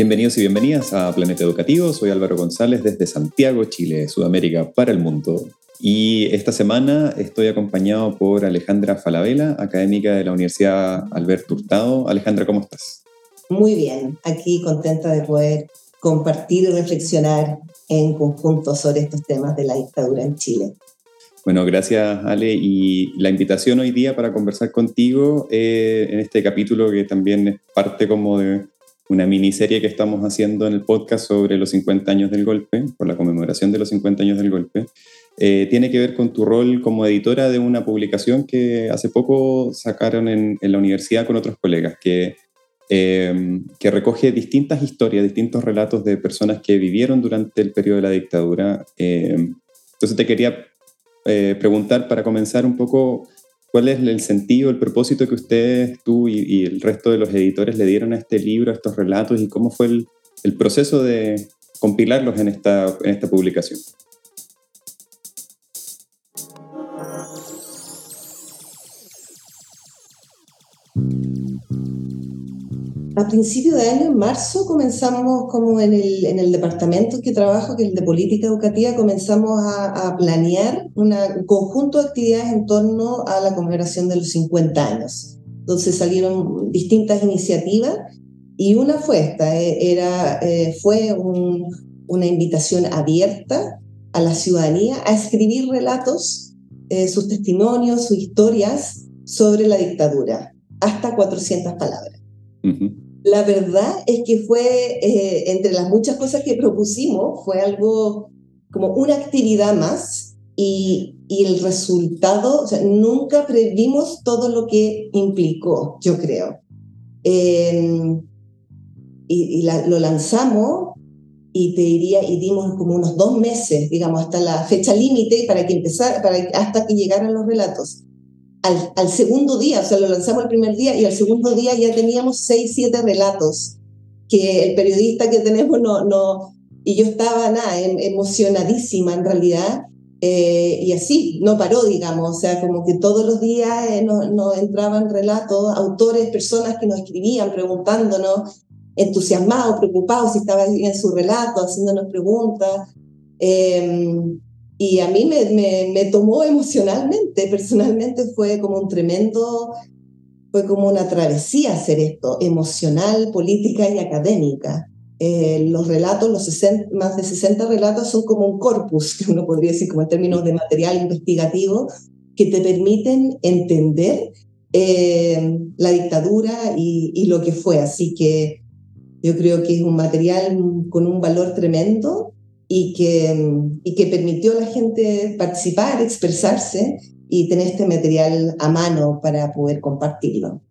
Bienvenidos y bienvenidas a Planeta Educativo. Soy Álvaro González desde Santiago, Chile, Sudamérica para el mundo. Y esta semana estoy acompañado por Alejandra Falabella, académica de la Universidad Alberto Hurtado. Alejandra, ¿cómo estás? Muy bien, aquí contenta de poder compartir y reflexionar en conjunto sobre estos temas de la dictadura en Chile. Bueno, gracias Ale. Y la invitación hoy día para conversar contigo eh, en este capítulo que también es parte como de una miniserie que estamos haciendo en el podcast sobre los 50 años del golpe, por la conmemoración de los 50 años del golpe, eh, tiene que ver con tu rol como editora de una publicación que hace poco sacaron en, la universidad con otros colegas, que, eh, que recoge distintas historias, distintos relatos de personas que vivieron durante el periodo de la dictadura. Eh, entonces te quería preguntar para comenzar un poco ¿Cuál es el sentido, el propósito que ustedes, tú y, el resto de los editores le dieron a este libro, a estos relatos y cómo fue el, proceso de compilarlos en esta, en esta publicación? A principio de año, en marzo, comenzamos como en el, en el departamento que trabajo, que es el de política educativa, comenzamos a, planear un conjunto de actividades en torno a la conmemoración de los 50 años. Entonces salieron distintas iniciativas y una fue esta, eh, era, eh, fue una invitación abierta a la ciudadanía a escribir relatos, eh, sus testimonios, sus historias sobre la dictadura, hasta 400 palabras. La verdad es que fue, eh, entre las muchas cosas que propusimos, fue algo como una actividad más y, y el resultado, o sea, nunca previmos todo lo que implicó, yo creo. Em, y, lo lanzamos y te diría, y dimos como unos dos meses, digamos, hasta la fecha límite para que empezara, para, hasta que llegaran los relatos al, segundo día, o sea, lo lanzamos el primer día y al segundo día ya teníamos seis, siete relatos que el periodista que tenemos no, no y yo estaba nada, em, emocionadísima en realidad, eh, y así, no paró, digamos, o sea, como que todos los días eh, nos, entraban relatos, autores, personas que nos escribían preguntándonos, entusiasmados, preocupados si estaba bien su relato, haciéndonos preguntas. Eh, y a mí me, me, tomó emocionalmente, personalmente fue como un tremendo, fue como una travesía hacer esto, emocional, política y académica. Eh, los relatos, los más de 60 relatos son como un corpus, que uno podría decir como en términos de material investigativo, que te permiten entender eh, la dictadura y, y, lo que fue. Así que yo creo que es un material con un valor tremendo y que, y que permitió a la gente participar, expresarse y tener este material a mano para poder compartirlo.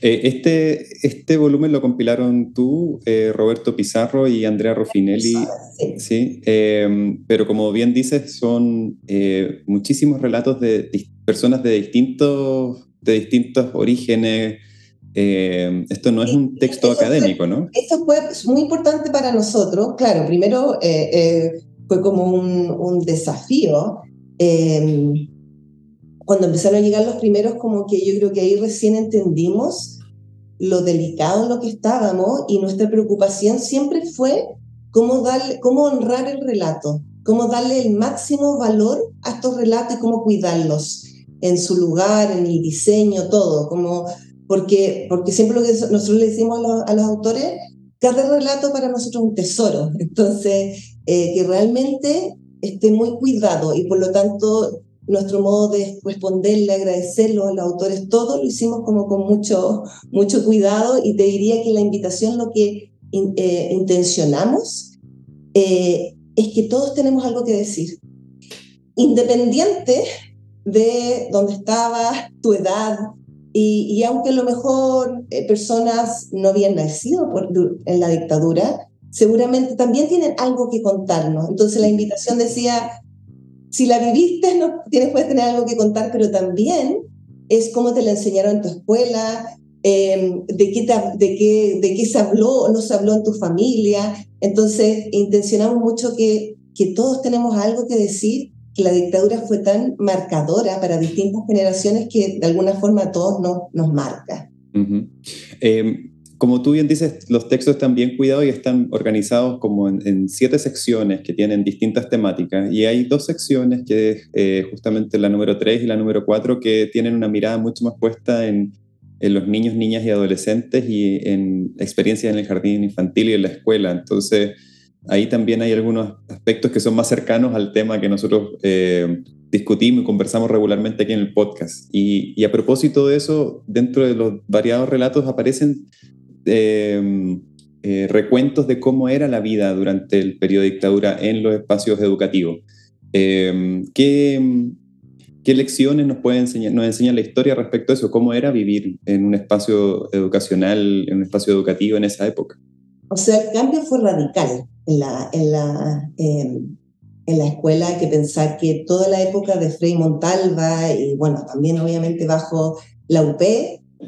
Eh, este, este volumen lo compilaron tú, eh, Roberto Pizarro y Andrea Ruffinelli, sí. Em, pero como bien dices, son eh, muchísimos relatos de personas de distintos, de distintos orígenes, eh, esto no es un texto académico, ¿no? Esto fue muy importante para nosotros. Claro, primero eh, eh, fue como un, un desafío. Em, cuando empezaron a llegar los primeros, como que yo creo que ahí recién entendimos lo delicado en lo que estábamos y nuestra preocupación siempre fue cómo, darle, cómo honrar el relato, cómo darle el máximo valor a estos relatos y cómo cuidarlos en su lugar, en el diseño, todo, como porque, porque siempre lo que nosotros le decimos a los, autores, cada relato para nosotros es un tesoro, entonces eh, que realmente esté muy cuidado y por lo tanto nuestro modo de responderle, agradecerlo a los autores, todo lo hicimos como con mucho, mucho cuidado y te diría que la invitación, lo que eh, intencionamos, eh, es que todos tenemos algo que decir. Independiente de dónde estabas, tu edad, y, aunque a lo mejor eh, personas no habían nacido en la dictadura, seguramente también tienen algo que contarnos. Entonces la invitación decía, si la viviste, no tienes puedes tener algo que contar, pero también es cómo te la enseñaron en tu escuela, em, de, qué de, qué, de qué se habló o no se habló en tu familia. Entonces, intencionamos mucho que, que todos tenemos algo que decir, que la dictadura fue tan marcadora para distintas generaciones que de alguna forma a todos nos, nos marca. Em, como tú bien dices, los textos están bien cuidados y están organizados como en, siete secciones que tienen distintas temáticas. Y hay dos secciones, que es eh, justamente la número 3 y la número 4, que tienen una mirada mucho más puesta en, en los niños, niñas y adolescentes y en experiencias en el jardín infantil y en la escuela. Entonces, ahí también hay algunos aspectos que son más cercanos al tema que nosotros eh, discutimos y conversamos regularmente aquí en el podcast. Y, a propósito de eso, dentro de los variados relatos aparecen em, eh, recuentos de cómo era la vida durante el periodo de dictadura en los espacios educativos. Em, ¿qué, ¿Qué lecciones nos puede enseñar, nos enseña la historia respecto a eso? ¿Cómo era vivir en un espacio educacional, en un espacio educativo en esa época? O sea, el cambio fue radical en la, en la, em, en la escuela. Hay que pensar que toda la época de Frei Montalva y, bueno, también obviamente bajo la UP,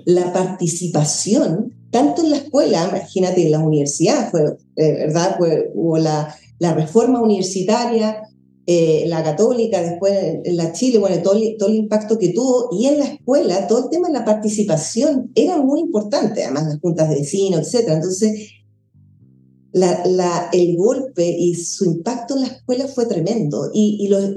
la participación, tanto en la escuela, imagínate, en la universidad, fue, eh, ¿verdad? Fue, hubo la, la reforma universitaria, eh, la católica, después en la Chile, bueno, todo, todo el impacto que tuvo, y en la escuela, todo el tema de la participación era muy importante, además las juntas de vecinos, etc. Entonces, el golpe y su impacto en la escuela fue tremendo. Y, los,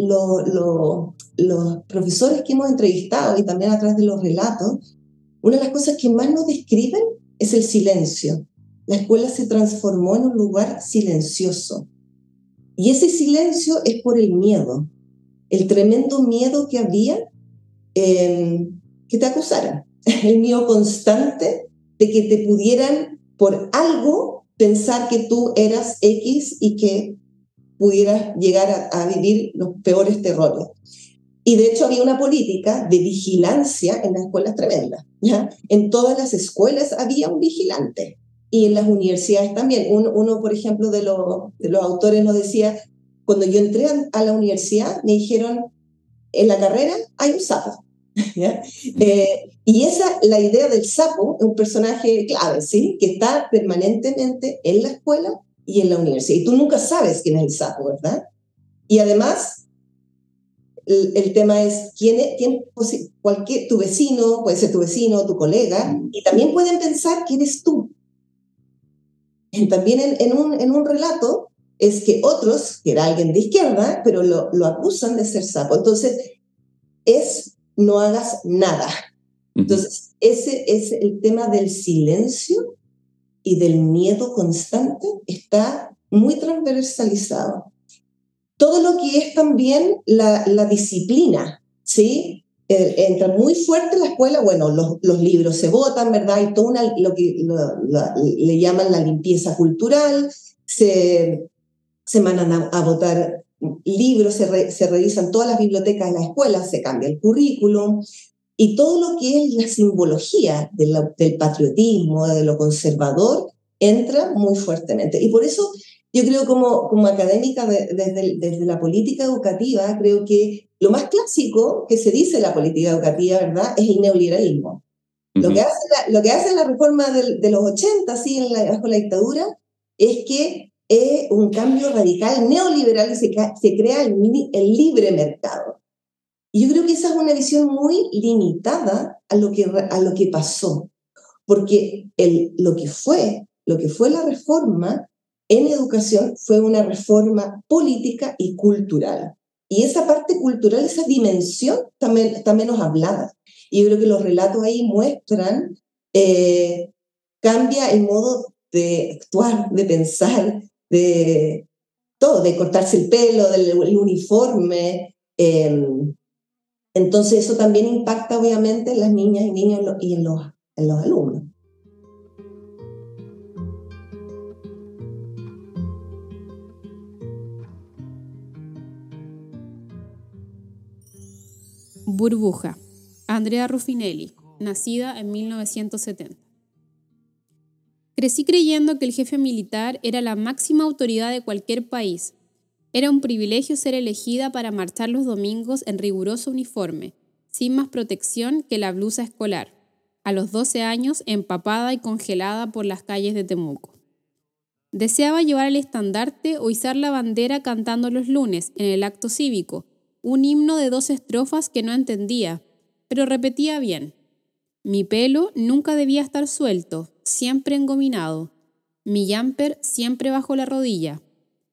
profesores que hemos entrevistado y también a través de los relatos, una de las cosas que más nos describen es el silencio. La escuela se transformó en un lugar silencioso y ese silencio es por el miedo, el tremendo miedo que había em, que te acusaran, el miedo constante de que te pudieran por algo pensar que tú eras X y que pudieras llegar a, vivir los peores terrores. Y de hecho había una política de vigilancia en las escuelas tremendas. ¿ya? En todas las escuelas había un vigilante y en las universidades también. Uno, por ejemplo, de, los autores nos decía, cuando yo entré a, la universidad, me dijeron, en la carrera hay un sapo. Eh, y esa, la idea del sapo, es un personaje clave, ¿sí? Que está permanentemente en la escuela y en la universidad. Y tú nunca sabes quién es el sapo, ¿verdad? Y además, el, tema es quién es, quién, cualquier, tu vecino, puede ser tu vecino, tu colega, y también pueden pensar quién es tú también en, un, en un relato es que otros, que era alguien de izquierda, pero lo, lo acusan de ser sapo. Entonces, es no hagas nada. Entonces, ese es el tema del silencio y del miedo constante, está muy transversalizado. Todo lo que es también la, disciplina, ¿sí? Eh, entra muy fuerte en la escuela, bueno, los, libros se votan, ¿verdad? Y todo una, lo que le llaman la limpieza cultural, se, se mandan a, votar libros, se, se, revisan todas las bibliotecas de la escuela, se cambia el currículum, y todo lo que es la simbología del patriotismo, de lo conservador, entra muy fuertemente. Y por eso yo creo como, como académica desde, desde la política educativa, creo que lo más clásico que se dice en la política educativa, ¿verdad?, es el neoliberalismo. lo, que hace la, lo que hace la reforma de, los 80, así, en la, bajo la dictadura, es que es un cambio radical neoliberal y se, se crea el, el libre mercado. Y yo creo que esa es una visión muy limitada a lo que, a lo que pasó, porque el, lo, que fue, lo que fue la reforma en educación fue una reforma política y cultural. Y esa parte cultural, esa dimensión también, está menos hablada. Y yo creo que los relatos ahí muestran, eh, cambia el modo de actuar, de pensar, de todo, de cortarse el pelo, del uniforme. Em, entonces eso también impacta obviamente en las niñas y niños y en los, en los alumnos. Burbuja. Andrea Ruffinelli, nacida en 1970. Crecí creyendo que el jefe militar era la máxima autoridad de cualquier país. Era un privilegio ser elegida para marchar los domingos en riguroso uniforme, sin más protección que la blusa escolar, a los 12 años empapada y congelada por las calles de Temuco. Deseaba llevar el estandarte o izar la bandera cantando los lunes en el acto cívico, un himno de dos estrofas que no entendía, pero repetía bien. Mi pelo nunca debía estar suelto, siempre engominado. Mi jumper siempre bajo la rodilla.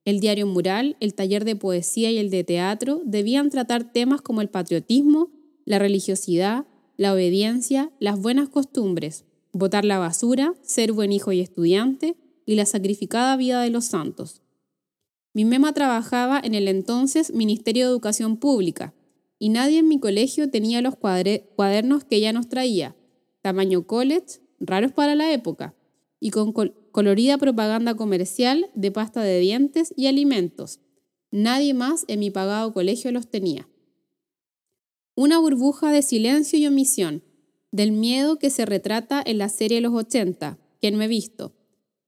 El diario mural, el taller de poesía y el de teatro debían tratar temas como el patriotismo, la religiosidad, la obediencia, las buenas costumbres, botar la basura, ser buen hijo y estudiante, y la sacrificada vida de los santos. Mi mema trabajaba en el entonces Ministerio de Educación Pública y nadie en mi colegio tenía los cuadernos que ella nos traía, tamaño college, raros para la época, y con colorida propaganda comercial de pasta de dientes y alimentos. Nadie más en mi pagado colegio los tenía. Una burbuja de silencio y omisión, del miedo que se retrata en la serie Los 80, que no he visto,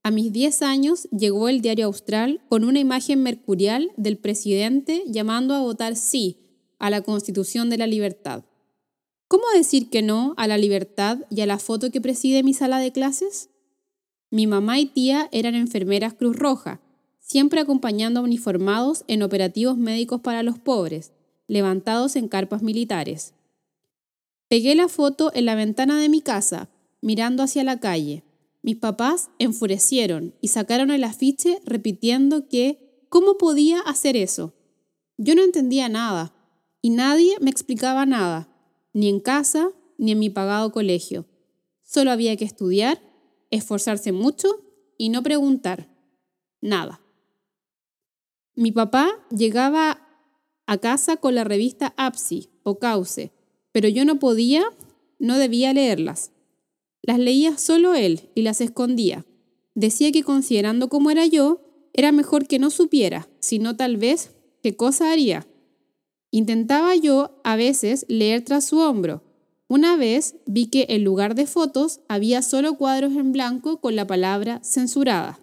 a mis 10 años llegó el diario Austral con una imagen mercurial del presidente llamando a votar sí a la Constitución de la Libertad. ¿Cómo decir que no a la libertad y a la foto que preside mi sala de clases? Mi mamá y tía eran enfermeras Cruz Roja, siempre acompañando a uniformados en operativos médicos para los pobres, levantados en carpas militares. Pegué la foto en la ventana de mi casa, mirando hacia la calle. Mis papás enfurecieron y sacaron el afiche repitiendo que ¿cómo podía hacer eso? Yo no entendía nada y nadie me explicaba nada, ni en casa ni en mi pagado colegio. Solo había que estudiar, esforzarse mucho y no preguntar. Nada. Mi papá llegaba a casa con la revista APSI o Cauce, pero yo no podía, no debía leerlas. Las leía solo él y las escondía. Decía que considerando cómo era yo, era mejor que no supiera, sino tal vez qué cosa haría. Intentaba yo a veces leer tras su hombro. Una vez vi que en lugar de fotos había solo cuadros en blanco con la palabra censurada.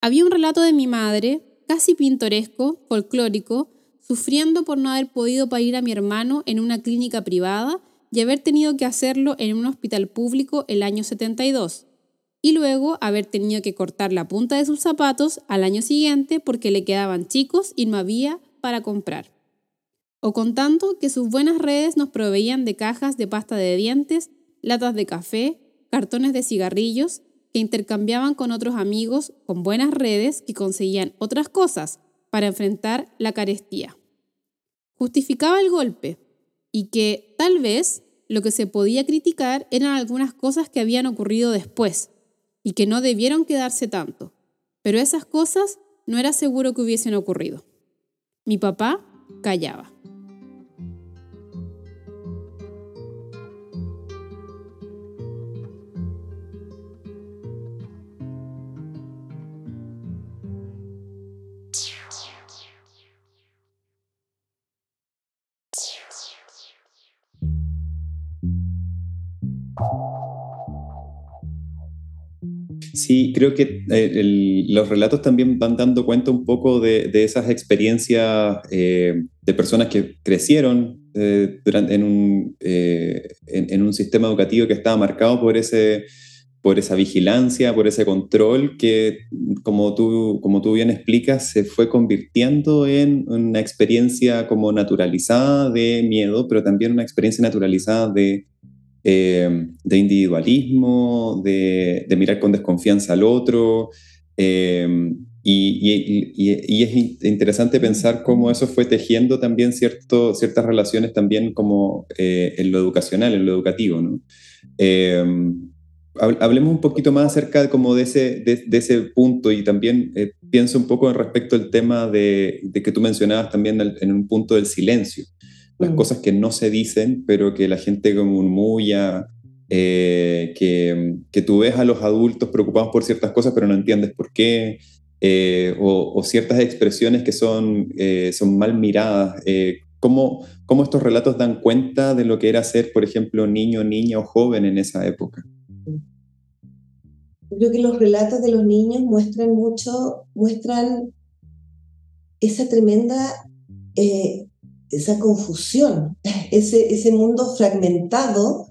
Había un relato de mi madre, casi pintoresco, folclórico, sufriendo por no haber podido parir a mi hermano en una clínica privada y haber tenido que hacerlo en un hospital público el año 72, y luego haber tenido que cortar la punta de sus zapatos al año siguiente porque le quedaban chicos y no había para comprar. O contando que sus buenas redes nos proveían de cajas de pasta de dientes, latas de café, cartones de cigarrillos, que intercambiaban con otros amigos con buenas redes que conseguían otras cosas para enfrentar la carestía. Justificaba el golpe, y que tal vez lo que se podía criticar eran algunas cosas que habían ocurrido después y que no debieron quedarse tanto. Pero esas cosas no era seguro que hubiesen ocurrido. Mi papá callaba. Sí, creo que eh, los relatos también van dando cuenta un poco de, esas experiencias eh, de personas que crecieron eh, en, un, en, un, sistema educativo que estaba marcado por, ese, por esa vigilancia, por ese control que, como tú, como tú bien explicas, se fue convirtiendo en una experiencia como naturalizada de miedo, pero también una experiencia naturalizada de eh, de individualismo, de, mirar con desconfianza al otro. Eh, y, es interesante pensar cómo eso fue tejiendo también cierto, ciertas relaciones también como eh, en lo educacional, en lo educativo. Hablemos un poquito más acerca como de ese, de, ese punto y también pienso un poco respecto al tema de, de, que tú mencionabas también en un punto del silencio las mm. cosas que no se dicen, pero que la gente murmulla, eh, que, que, tú ves a los adultos preocupados por ciertas cosas, pero no entiendes por qué, eh, o, ciertas expresiones que son, eh, son mal miradas. ¿cómo, ¿Cómo estos relatos dan cuenta de lo que era ser, por ejemplo, niño, niña o joven en esa época? Creo que los relatos de los niños muestran mucho, muestran esa tremenda, eh, esa confusión, ese, ese mundo fragmentado,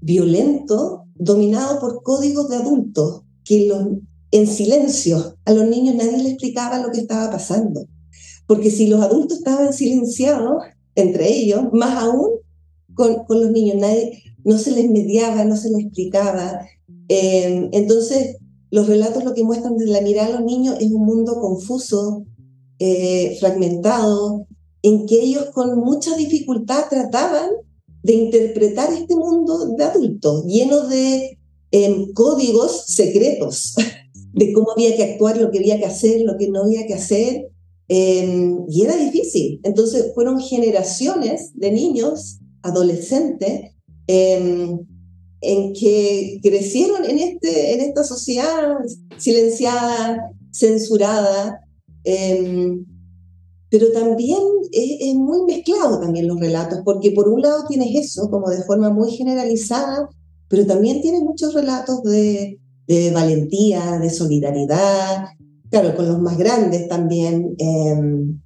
violento, dominado por códigos de adultos, que los, en silencio, a los niños nadie les explicaba lo que estaba pasando. Porque si los adultos estaban silenciados entre ellos, más aún con, los niños, nadie, no se les mediaba, no se les explicaba. Eh, entonces, los relatos lo que muestran desde la mirada a los niños es un mundo confuso, eh, fragmentado, en que ellos con mucha dificultad trataban de interpretar este mundo de adultos, lleno de em, códigos secretos, de cómo había que actuar, lo que había que hacer, lo que no había que hacer, em, y era difícil. Entonces fueron generaciones de niños, adolescentes, em, en que crecieron en, este, en esta sociedad silenciada, censurada, Em, pero también es, muy mezclado también los relatos, porque por un lado tienes eso como de forma muy generalizada, pero también tienes muchos relatos de, valentía, de solidaridad, claro, con los más grandes también, em,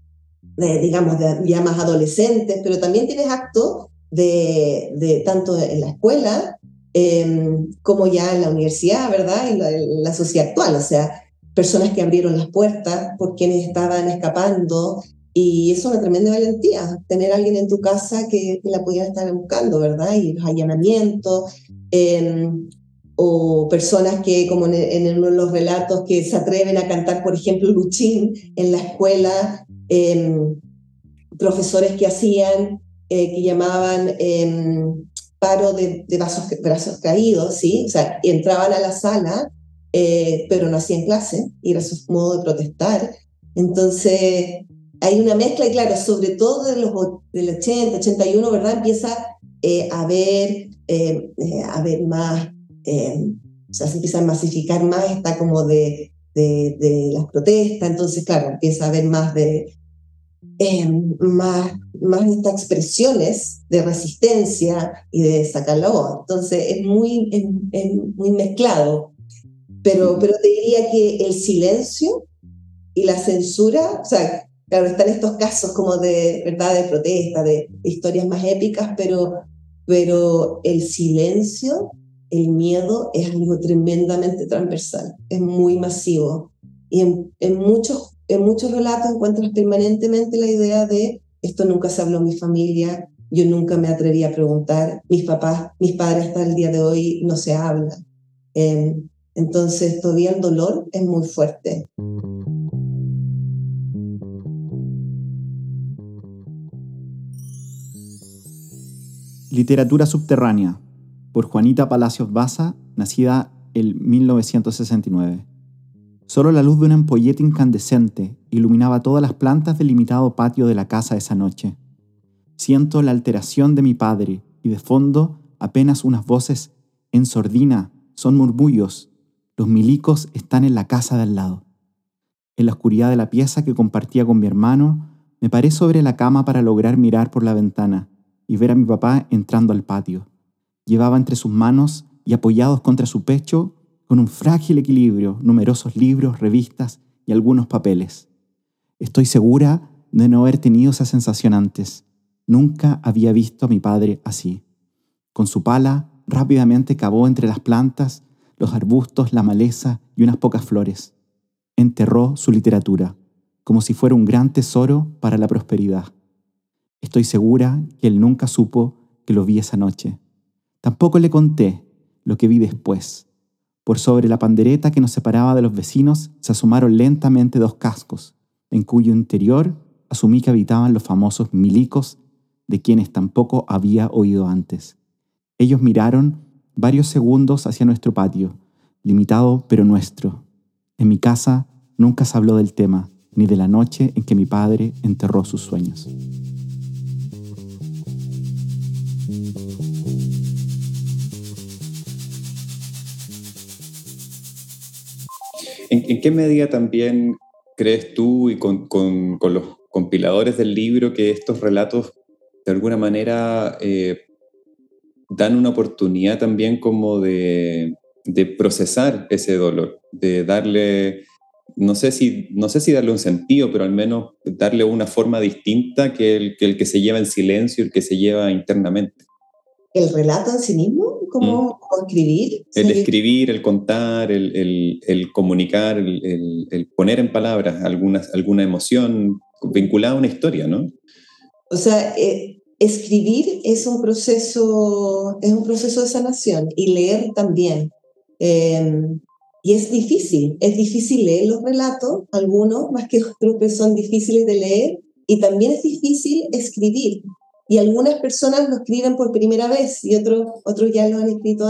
de, digamos, de, ya más adolescentes, pero también tienes actos de, tanto en la escuela em, como ya en la universidad, ¿verdad? En la sociedad actual, o sea, personas que abrieron las puertas por quienes estaban escapando. Y es una tremenda valentía, tener a alguien en tu casa que, la pudiera estar buscando, ¿verdad? Y los allanamientos, em, o personas que, como en, uno de los relatos, que se atreven a cantar, por ejemplo, Luchín en la escuela, em, profesores que hacían, eh, que llamaban em, paro de, de vasos, brazos caídos, ¿sí? O sea, entraban a la sala eh, pero no hacían clase y era su modo de protestar. Entonces, hay una mezcla, y claro, sobre todo de los, del 80, 81, ¿verdad? Empieza eh, a haber, eh, a ver más, o sea, se empieza a masificar más esta como de, de, de las protestas, entonces, claro, empieza a haber más de, más, más de estas expresiones de resistencia y de sacar la voz. Entonces es muy, es muy mezclado. Pero, pero te diría que el silencio y la censura, o sea, claro, están estos casos como de, ¿verdad?, de protesta, de historias más épicas, pero, pero el silencio, el miedo es algo tremendamente transversal, es muy masivo. Y en, en, muchos, en muchos relatos encuentras permanentemente la idea de esto nunca se habló en mi familia, yo nunca me atreví a preguntar, mis papás, mis padres hasta el día de hoy no se hablan. Eh, entonces todavía el dolor es muy fuerte. Literatura subterránea, por Juanita Palacios Baza, nacida en 1969. Solo la luz de una ampolleta incandescente iluminaba todas las plantas del limitado patio de la casa esa noche. Siento la alteración de mi padre y de fondo apenas unas voces en sordina son murmullos los milicos están en la casa de al lado. En la oscuridad de la pieza que compartía con mi hermano, me paré sobre la cama para lograr mirar por la ventana y ver a mi papá entrando al patio. Llevaba entre sus manos y apoyados contra su pecho, con un frágil equilibrio, numerosos libros, revistas y algunos papeles. Estoy segura de no haber tenido esa sensación antes. Nunca había visto a mi padre así. Con su pala, rápidamente cavó entre las plantas los arbustos, la maleza y unas pocas flores. Enterró su literatura, como si fuera un gran tesoro para la prosperidad. Estoy segura que él nunca supo que lo vi esa noche. Tampoco le conté lo que vi después. Por sobre la pandereta que nos separaba de los vecinos se asomaron lentamente dos cascos, en cuyo interior asumí que habitaban los famosos milicos de quienes tampoco había oído antes. Ellos miraron varios segundos hacia nuestro patio, limitado pero nuestro. En mi casa nunca se habló del tema, ni de la noche en que mi padre enterró sus sueños. ¿En, qué medida también crees tú y con, los compiladores del libro que estos relatos de alguna manera eh, dan una oportunidad también como de, procesar ese dolor, de darle, no sé, si, no sé si darle un sentido, pero al menos darle una forma distinta que el que, el que se lleva en silencio, el que se lleva internamente. ¿El relato en sí mismo? ¿Cómo, mm. escribir? El escribir, el contar, el, el, el comunicar, el, el, poner en palabras algunas, alguna emoción vinculada a una historia, ¿no? O sea, eh, escribir es un proceso, es un proceso de sanación y leer también. Em, y es difícil, es difícil leer los relatos, algunos más que otros que son difíciles de leer, y también es difícil escribir. Y algunas personas lo escriben por primera vez y otros, otros ya lo han escrito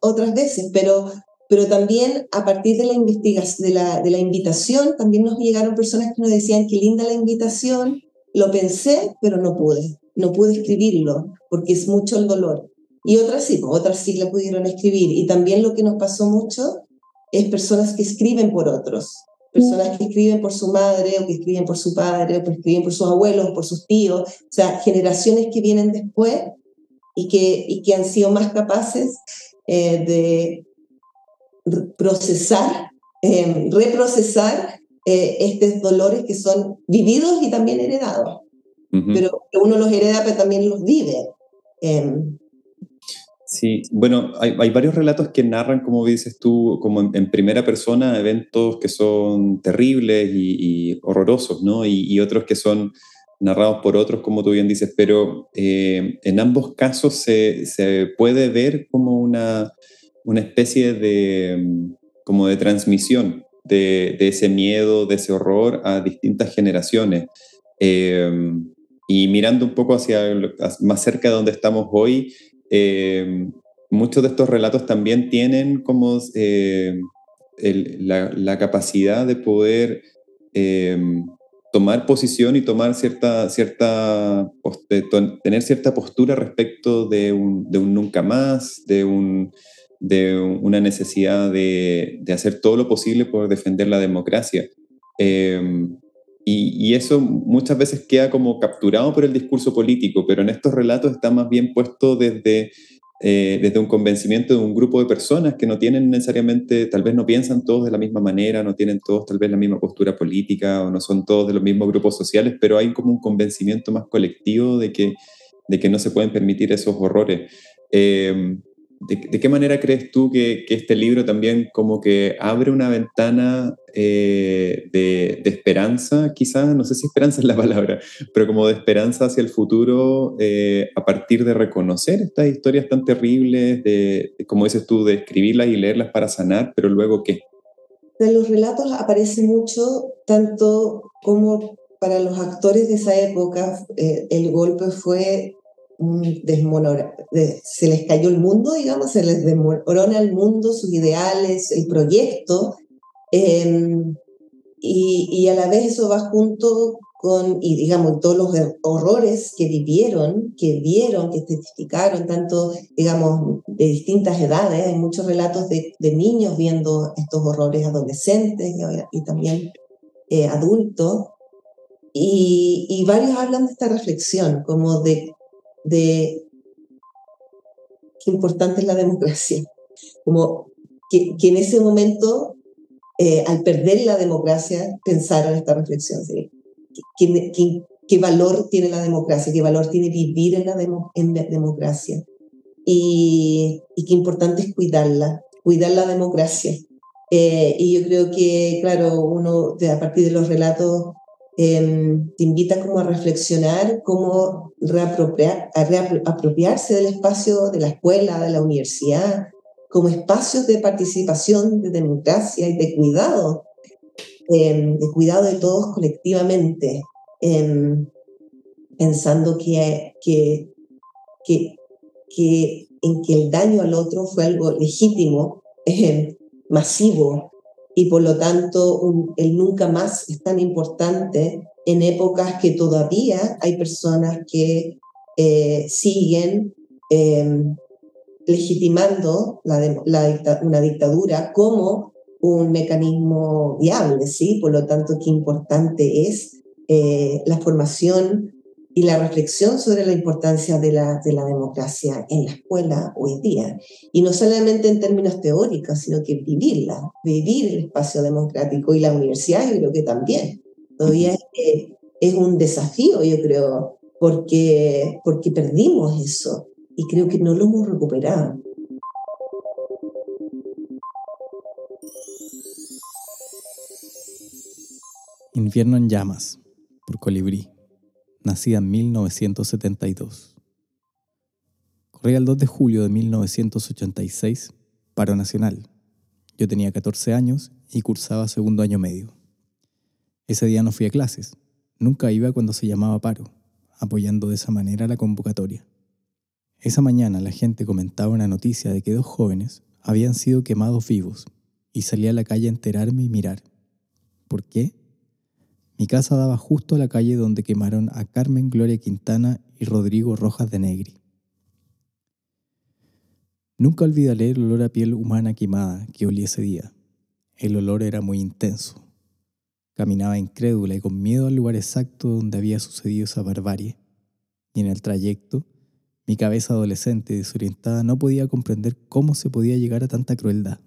otras veces, pero, pero también a partir de la, investigación, de, la, de la invitación, también nos llegaron personas que nos decían, qué linda la invitación, lo pensé, pero no pude, no pude escribirlo porque es mucho el dolor. Y otras sí, pues, otras sí la pudieron escribir. Y también lo que nos pasó mucho es personas que escriben por otros, personas que escriben por su madre o que escriben por su padre o que escriben por sus abuelos, por sus tíos, o sea, generaciones que vienen después y que, y que han sido más capaces eh, de procesar, eh, reprocesar eh, estos dolores que son vividos y también heredados. Pero uno los hereda, pero también los vive. Sí, bueno, hay, varios relatos que narran, como dices tú, como en, primera persona, eventos que son terribles y, horrorosos, ¿no? Y, otros que son narrados por otros, como tú bien dices, pero eh, en ambos casos se, puede ver como una, especie de, como de transmisión de, de, ese miedo, de ese horror a distintas generaciones. Eh, y mirando un poco hacia más cerca de donde estamos hoy, eh, muchos de estos relatos también tienen como eh, la, capacidad de poder eh, tomar posición y tomar cierta, cierta, tener cierta postura respecto de un, de un nunca más, de, un, de una necesidad de, de, hacer todo lo posible por defender la democracia. Y, eso muchas veces queda como capturado por el discurso político, pero en estos relatos está más bien puesto desde, eh, desde un convencimiento de un grupo de personas que no tienen necesariamente, tal vez no piensan todos de la misma manera, no tienen todos tal vez la misma postura política o no son todos de los mismos grupos sociales, pero hay como un convencimiento más colectivo de que, de que no se pueden permitir esos horrores. Eh, ¿De, qué manera crees tú que, este libro también como que abre una ventana eh, de, esperanza, quizás, no sé si esperanza es la palabra, pero como de esperanza hacia el futuro eh, a partir de reconocer estas historias tan terribles, de, como dices tú, de escribirlas y leerlas para sanar, pero luego qué? En los relatos aparece mucho, tanto como para los actores de esa época, eh, el golpe fue se les cayó el mundo, digamos, se les desmorona el mundo, sus ideales, el proyecto, em, y, y, a la vez eso va junto con, y digamos, todos los horrores que vivieron, que vieron, que testificaron, tanto, digamos, de distintas edades, hay muchos relatos de, de niños viendo estos horrores adolescentes y, y también eh, adultos, y, y, varios hablan de esta reflexión, como de de qué importante es la democracia. Como que, en ese momento, eh, al perder la democracia, pensaron esta reflexión. ¿Qué, valor tiene la democracia? ¿Qué valor tiene vivir en la, democracia? Y, qué importante es cuidarla, cuidar la democracia. Eh, y yo creo que, claro, uno a partir de los relatos Em, te invita como a reflexionar cómo reapropiar, reapropiarse del espacio de la escuela, de la universidad, como espacios de participación, de democracia y de cuidado, em, de cuidado de todos colectivamente, em, pensando que, que, que, que, en que el daño al otro fue algo legítimo, masivo, y por lo tanto el nunca más es tan importante en épocas que todavía hay personas que eh, siguen legitimando la, una dictadura como un mecanismo viable, ¿sí? Por lo tanto, qué importante es eh, la formación y la reflexión sobre la importancia de la, de la democracia en la escuela hoy día. Y no solamente en términos teóricos, sino que vivirla, vivir el espacio democrático y la universidad yo creo que también. Todavía es, es un desafío, yo creo, porque, porque perdimos eso y creo que no lo hemos recuperado. Invierno en llamas, por Colibrí nacida en 1972. Corría el 2 de julio de 1986, paro nacional. Yo tenía 14 años y cursaba segundo año medio. Ese día no fui a clases, nunca iba cuando se llamaba paro, apoyando de esa manera la convocatoria. Esa mañana la gente comentaba una noticia de que dos jóvenes habían sido quemados vivos y salí a la calle a enterarme y mirar. ¿Por qué? Mi casa daba justo a la calle donde quemaron a Carmen Gloria Quintana y Rodrigo Rojas de Negri. Nunca olvidaré el olor a piel humana quemada que olí ese día. El olor era muy intenso. Caminaba incrédula y con miedo al lugar exacto donde había sucedido esa barbarie. Y en el trayecto, mi cabeza adolescente desorientada no podía comprender cómo se podía llegar a tanta crueldad.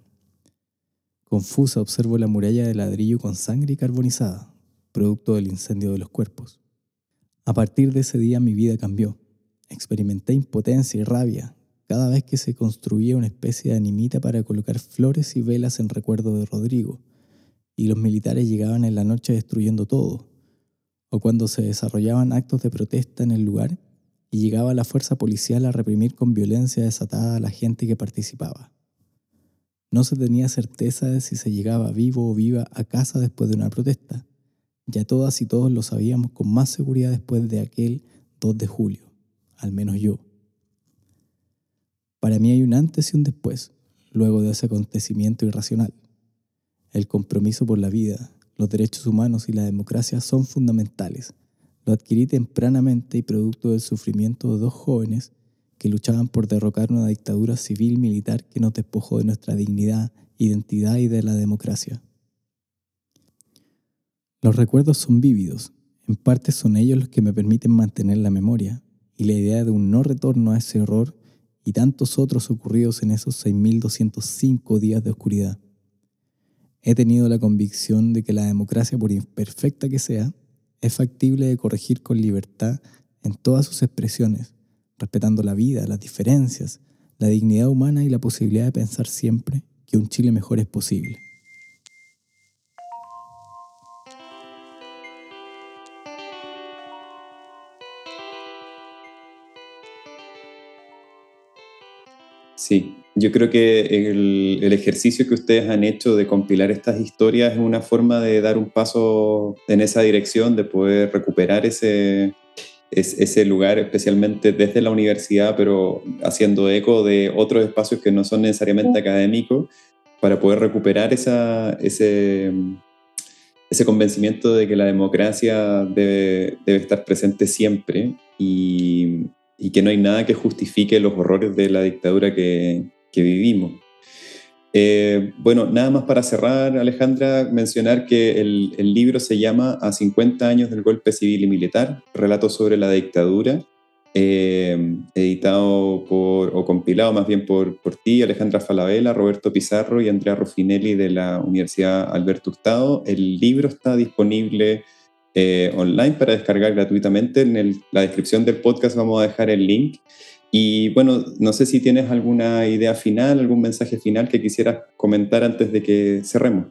Confusa observo la muralla de ladrillo con sangre y carbonizada, producto del incendio de los cuerpos. A partir de ese día mi vida cambió. Experimenté impotencia y rabia cada vez que se construía una especie de animita para colocar flores y velas en recuerdo de Rodrigo, y los militares llegaban en la noche destruyendo todo, o cuando se desarrollaban actos de protesta en el lugar y llegaba la fuerza policial a reprimir con violencia desatada a la gente que participaba. No se tenía certeza de si se llegaba vivo o viva a casa después de una protesta, ya todas y todos lo sabíamos con más seguridad después de aquel 2 de julio, al menos yo. Para mí hay un antes y un después, luego de ese acontecimiento irracional. El compromiso por la vida, los derechos humanos y la democracia son fundamentales. Lo adquirí tempranamente y producto del sufrimiento de dos jóvenes que luchaban por derrocar una dictadura civil militar que nos despojó de nuestra dignidad, identidad y de la democracia. Los recuerdos son vívidos, en parte son ellos los que me permiten mantener la memoria y la idea de un no retorno a ese horror y tantos otros ocurridos en esos 6.205 días de oscuridad. He tenido la convicción de que la democracia, por imperfecta que sea, es factible de corregir con libertad en todas sus expresiones, respetando la vida, las diferencias, la dignidad humana y la posibilidad de pensar siempre que un Chile mejor es posible. Sí, yo creo que el, ejercicio que ustedes han hecho de compilar estas historias es una forma de dar un paso en esa dirección, de poder recuperar ese, ese lugar, especialmente desde la universidad, pero haciendo eco de otros espacios que no son necesariamente académicos, para poder recuperar esa, ese, ese convencimiento de que la democracia debe, debe estar presente siempre y, y que no hay nada que justifique los horrores de la dictadura que, que vivimos. Eh, bueno, nada más para cerrar, Alejandra, mencionar que el, libro se llama A 50 años del golpe civil y militar, relatos sobre la dictadura, eh, editado por, o compilado más bien por, por ti, Alejandra Falabella, Roberto Pizarro y Andrea Ruffinelli de la Universidad Alberto Hurtado. El libro está disponible eh, online para descargar gratuitamente. En la descripción del podcast vamos a dejar el link. Y bueno, no sé si tienes alguna idea final, algún mensaje final que quisieras comentar antes de que cerremos.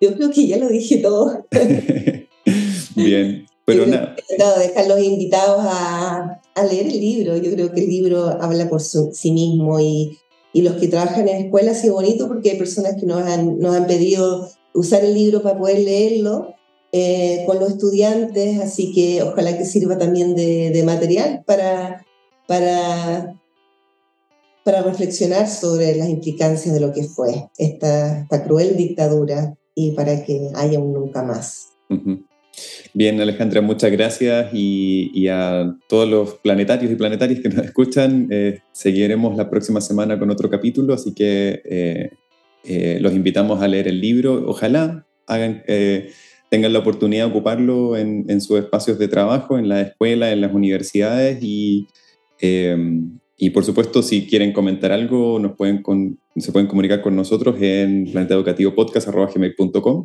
Yo creo que ya lo dije todo. Bien, pero nada. dejar los invitados a, a, leer el libro. Yo creo que el libro habla por sí mismo y, y los que trabajan en escuela ha sido bonito porque hay personas que nos han, nos han pedido usar el libro para poder leerlo eh, con los estudiantes, así que ojalá que sirva también de, material para, para, para reflexionar sobre las implicancias de lo que fue esta, esta cruel dictadura y para que haya un nunca más. Bien, Alejandra, muchas gracias y, a todos los planetarios y planetarias que nos escuchan, eh, seguiremos la próxima semana con otro capítulo, así que eh, los invitamos a leer el libro. Ojalá hagan tengan la oportunidad de ocuparlo en, en sus espacios de trabajo, en la escuela, en las universidades y, eh, y por supuesto, si quieren comentar algo, nos pueden se pueden comunicar con nosotros en planetaeducativopodcast.com.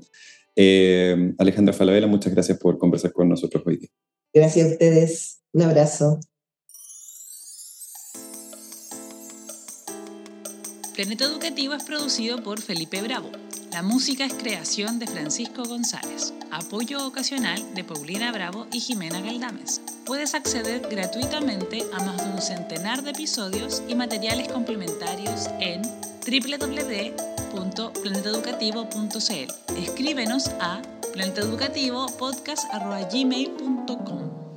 Eh, Alejandra Falabella, muchas gracias por conversar con nosotros hoy día. Gracias a ustedes. Un abrazo. Planeta Educativo es producido por Felipe Bravo. La música es creación de Francisco González. Apoyo ocasional de Paulina Bravo y Jimena Galdames. Puedes acceder gratuitamente a más de un centenar de episodios y materiales complementarios en www.planeteducativo.cl. Escríbenos a planeteducativopodcast.gmail.com